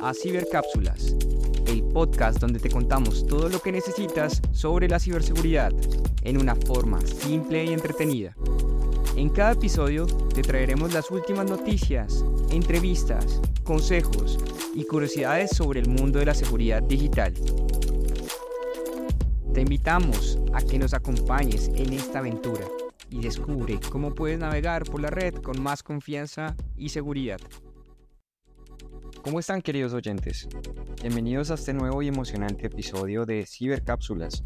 a Cibercápsulas, el podcast donde te contamos todo lo que necesitas sobre la ciberseguridad en una forma simple y entretenida. En cada episodio te traeremos las últimas noticias, entrevistas, consejos y curiosidades sobre el mundo de la seguridad digital. Te invitamos a que nos acompañes en esta aventura y descubre cómo puedes navegar por la red con más confianza y seguridad. ¿Cómo están queridos oyentes? Bienvenidos a este nuevo y emocionante episodio de Cibercápsulas,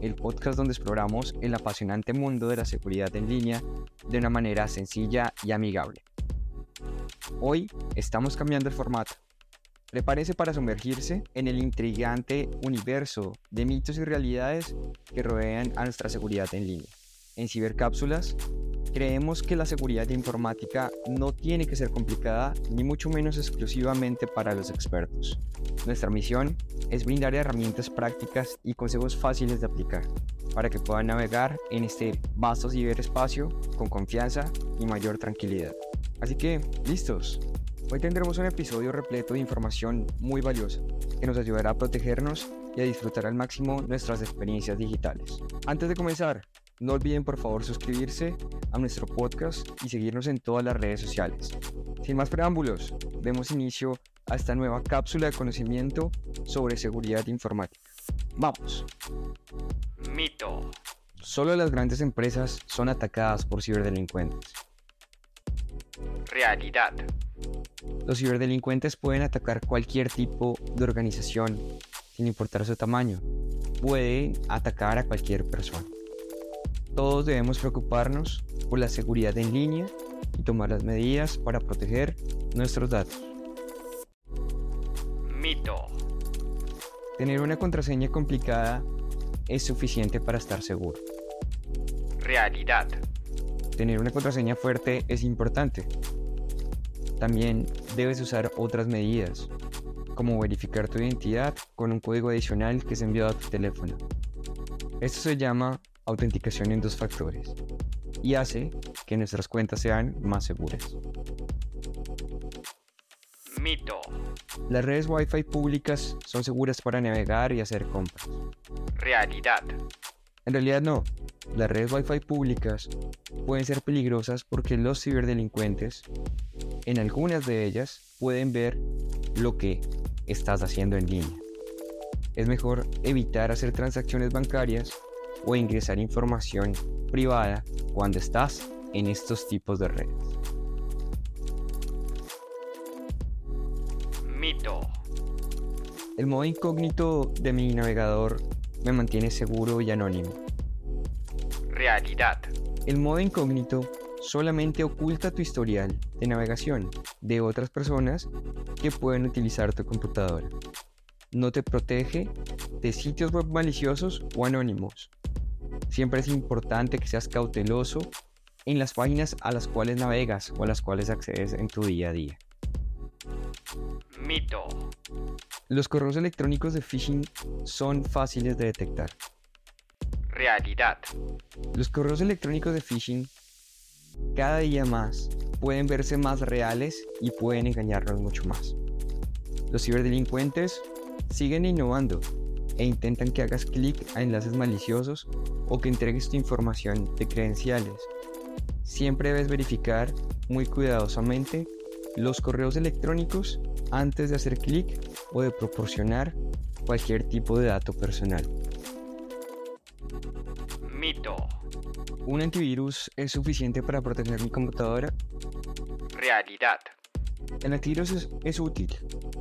el podcast donde exploramos el apasionante mundo de la seguridad en línea de una manera sencilla y amigable. Hoy estamos cambiando el formato. Prepárese para sumergirse en el intrigante universo de mitos y realidades que rodean a nuestra seguridad en línea. En Cibercápsulas creemos que la seguridad informática no tiene que ser complicada ni mucho menos exclusivamente para los expertos. Nuestra misión es brindar herramientas prácticas y consejos fáciles de aplicar para que puedan navegar en este vasto ciberespacio con confianza y mayor tranquilidad. Así que, listos. Hoy tendremos un episodio repleto de información muy valiosa que nos ayudará a protegernos y a disfrutar al máximo nuestras experiencias digitales. Antes de comenzar, no olviden por favor suscribirse a nuestro podcast y seguirnos en todas las redes sociales. Sin más preámbulos, demos inicio a esta nueva cápsula de conocimiento sobre seguridad informática. ¡Vamos! Mito. Solo las grandes empresas son atacadas por ciberdelincuentes. Realidad. Los ciberdelincuentes pueden atacar cualquier tipo de organización, sin importar su tamaño. Pueden atacar a cualquier persona. Todos debemos preocuparnos por la seguridad en línea y tomar las medidas para proteger nuestros datos. Mito. Tener una contraseña complicada es suficiente para estar seguro. Realidad. Tener una contraseña fuerte es importante. También debes usar otras medidas, como verificar tu identidad con un código adicional que es enviado a tu teléfono. Esto se llama autenticación en dos factores y hace que nuestras cuentas sean más seguras. Mito. Las redes Wi-Fi públicas son seguras para navegar y hacer compras. Realidad. En realidad no. Las redes Wi-Fi públicas pueden ser peligrosas porque los ciberdelincuentes, en algunas de ellas, pueden ver lo que estás haciendo en línea. Es mejor evitar hacer transacciones bancarias o ingresar información privada cuando estás en estos tipos de redes. Mito. El modo incógnito de mi navegador me mantiene seguro y anónimo. Realidad. El modo incógnito solamente oculta tu historial de navegación de otras personas que pueden utilizar tu computadora. No te protege de sitios web maliciosos o anónimos. Siempre es importante que seas cauteloso en las páginas a las cuales navegas o a las cuales accedes en tu día a día. Mito. Los correos electrónicos de phishing son fáciles de detectar. Realidad. Los correos electrónicos de phishing cada día más pueden verse más reales y pueden engañarnos mucho más. Los ciberdelincuentes siguen innovando e intentan que hagas clic a enlaces maliciosos o que entregues tu información de credenciales. Siempre debes verificar muy cuidadosamente los correos electrónicos antes de hacer clic o de proporcionar cualquier tipo de dato personal. Mito. ¿Un antivirus es suficiente para proteger mi computadora? Realidad. El antivirus es, es, útil,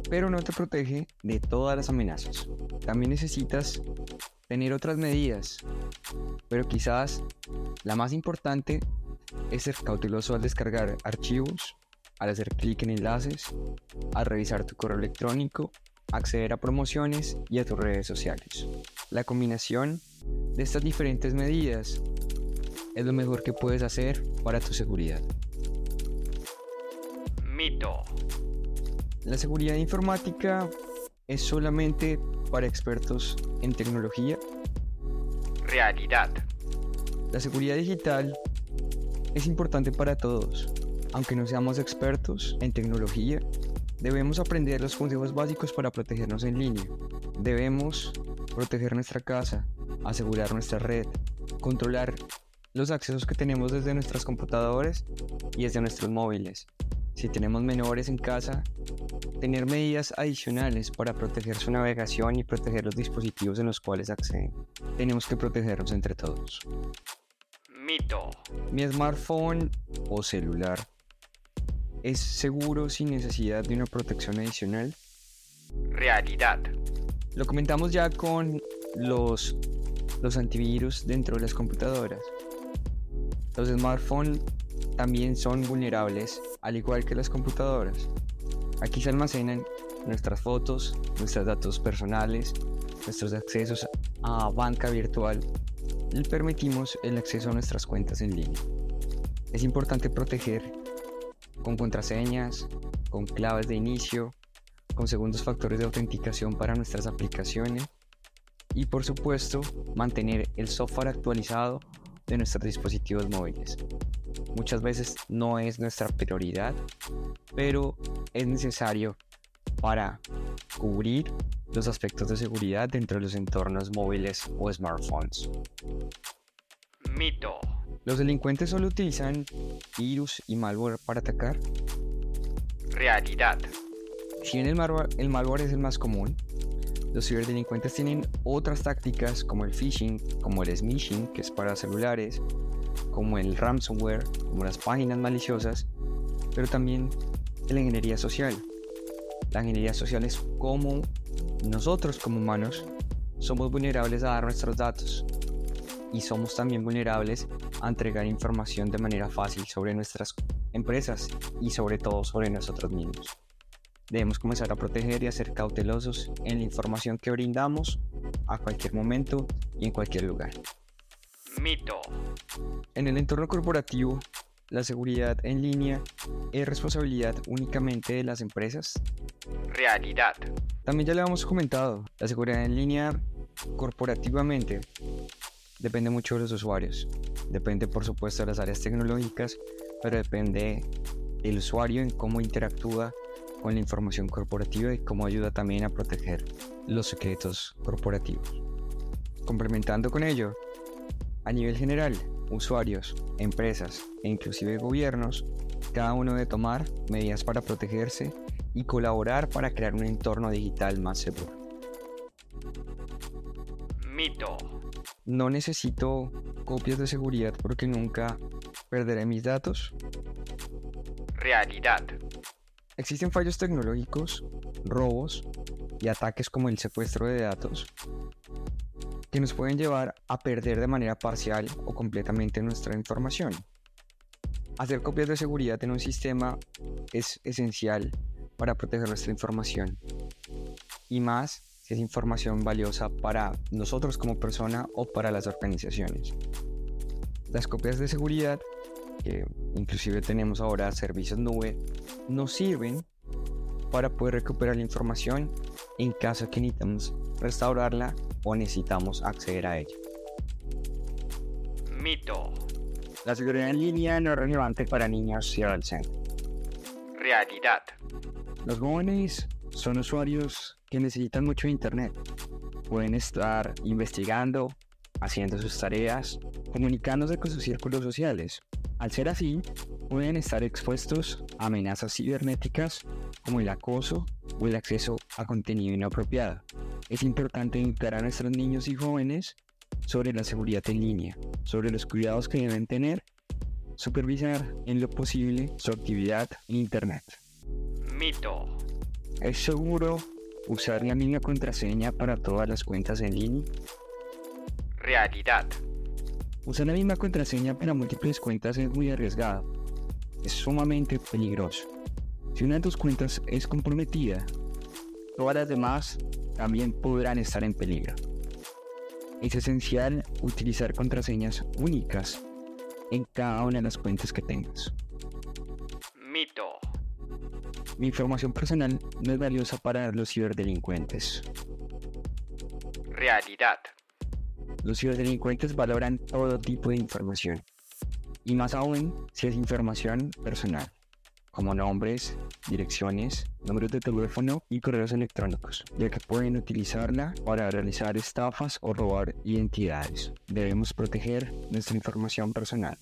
pero no te protege de todas las amenazas. También necesitas tener otras medidas, pero quizás la más importante es ser cauteloso al descargar archivos, al hacer clic en enlaces, al revisar tu correo electrónico, acceder a promociones y a tus redes sociales. La combinación de estas diferentes medidas es lo mejor que puedes hacer para tu seguridad. Mito. La seguridad informática es solamente para expertos en tecnología. Realidad. La seguridad digital es importante para todos, aunque no seamos expertos en tecnología. Debemos aprender los consejos básicos para protegernos en línea. Debemos proteger nuestra casa, asegurar nuestra red, controlar los accesos que tenemos desde nuestras computadoras y desde nuestros móviles. Si tenemos menores en casa, tener medidas adicionales para proteger su navegación y proteger los dispositivos en los cuales acceden. Tenemos que protegernos entre todos. Mito. Mi smartphone o celular es seguro sin necesidad de una protección adicional. Realidad. Lo comentamos ya con los, los antivirus dentro de las computadoras. Los smartphones también son vulnerables, al igual que las computadoras. Aquí se almacenan nuestras fotos, nuestros datos personales, nuestros accesos a banca virtual y permitimos el acceso a nuestras cuentas en línea. Es importante proteger con contraseñas, con claves de inicio, con segundos factores de autenticación para nuestras aplicaciones y por supuesto mantener el software actualizado de nuestros dispositivos móviles. Muchas veces no es nuestra prioridad, pero es necesario para cubrir los aspectos de seguridad dentro de los entornos móviles o smartphones. Mito. ¿Los delincuentes solo utilizan virus y malware para atacar? Realidad. Si bien el malware, el malware es el más común, los ciberdelincuentes tienen otras tácticas como el phishing, como el smishing, que es para celulares, como el ransomware, como las páginas maliciosas, pero también la ingeniería social. La ingeniería social es como nosotros como humanos somos vulnerables a dar nuestros datos y somos también vulnerables a entregar información de manera fácil sobre nuestras empresas y sobre todo sobre nosotros mismos. Debemos comenzar a proteger y a ser cautelosos en la información que brindamos a cualquier momento y en cualquier lugar. Mito. En el entorno corporativo, la seguridad en línea es responsabilidad únicamente de las empresas. Realidad. También ya le hemos comentado, la seguridad en línea corporativamente depende mucho de los usuarios. Depende por supuesto de las áreas tecnológicas, pero depende del usuario en cómo interactúa con la información corporativa y cómo ayuda también a proteger los secretos corporativos. Complementando con ello, a nivel general, usuarios, empresas e inclusive gobiernos, cada uno debe tomar medidas para protegerse y colaborar para crear un entorno digital más seguro. Mito. No necesito copias de seguridad porque nunca perderé mis datos. Realidad. Existen fallos tecnológicos, robos y ataques como el secuestro de datos que nos pueden llevar a perder de manera parcial o completamente nuestra información. Hacer copias de seguridad en un sistema es esencial para proteger nuestra información y más si es información valiosa para nosotros como persona o para las organizaciones. Las copias de seguridad, que inclusive tenemos ahora servicios nube, nos sirven para poder recuperar la información en caso que necesitamos restaurarla o necesitamos acceder a ella. Mito. La seguridad en línea no es relevante para niños y adolescentes. Realidad. Los jóvenes son usuarios que necesitan mucho Internet. Pueden estar investigando, haciendo sus tareas, comunicándose con sus círculos sociales. Al ser así, pueden estar expuestos a amenazas cibernéticas como el acoso o el acceso a contenido inapropiado. Es importante educar a nuestros niños y jóvenes sobre la seguridad en línea, sobre los cuidados que deben tener, supervisar en lo posible su actividad en Internet. Mito. ¿Es seguro usar la misma contraseña para todas las cuentas en línea? Realidad. Usar la misma contraseña para múltiples cuentas es muy arriesgado. Es sumamente peligroso. Si una de tus cuentas es comprometida, todas las demás también podrán estar en peligro. Es esencial utilizar contraseñas únicas en cada una de las cuentas que tengas. Mito. Mi información personal no es valiosa para los ciberdelincuentes. Realidad. Los ciberdelincuentes valoran todo tipo de información, y más aún si es información personal. como nombres, direcciones, números de teléfono y correos electrónicos, ya que pueden utilizarla para realizar estafas o robar identidades. Debemos proteger nuestra información personal.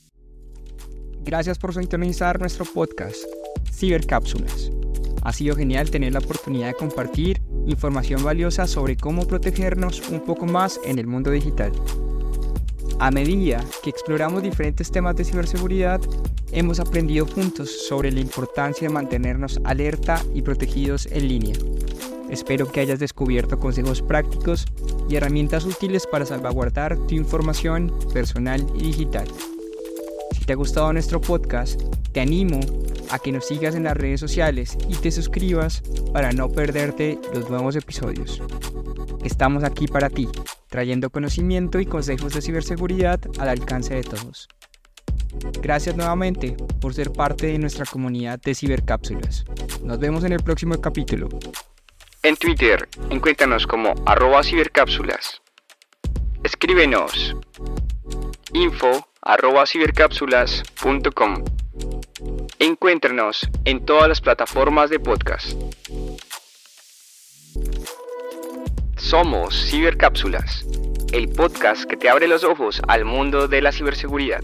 Gracias por sintonizar nuestro podcast, Cibercápsulas. Ha sido genial tener la oportunidad de compartir información valiosa sobre cómo protegernos un poco más en el mundo digital. A medida que exploramos diferentes temas de ciberseguridad, hemos aprendido juntos sobre la importancia de mantenernos alerta y protegidos en línea. Espero que hayas descubierto consejos prácticos y herramientas útiles para salvaguardar tu información personal y digital. Si te ha gustado nuestro podcast, te animo a que nos sigas en las redes sociales y te suscribas para no perderte los nuevos episodios. Estamos aquí para ti, trayendo conocimiento y consejos de ciberseguridad al alcance de todos. Gracias nuevamente por ser parte de nuestra comunidad de cibercápsulas. Nos vemos en el próximo capítulo. En Twitter, encuéntranos como cibercápsulas. Escríbenos info cibercápsulas.com. Encuéntranos en todas las plataformas de podcast. Somos Cibercápsulas, el podcast que te abre los ojos al mundo de la ciberseguridad.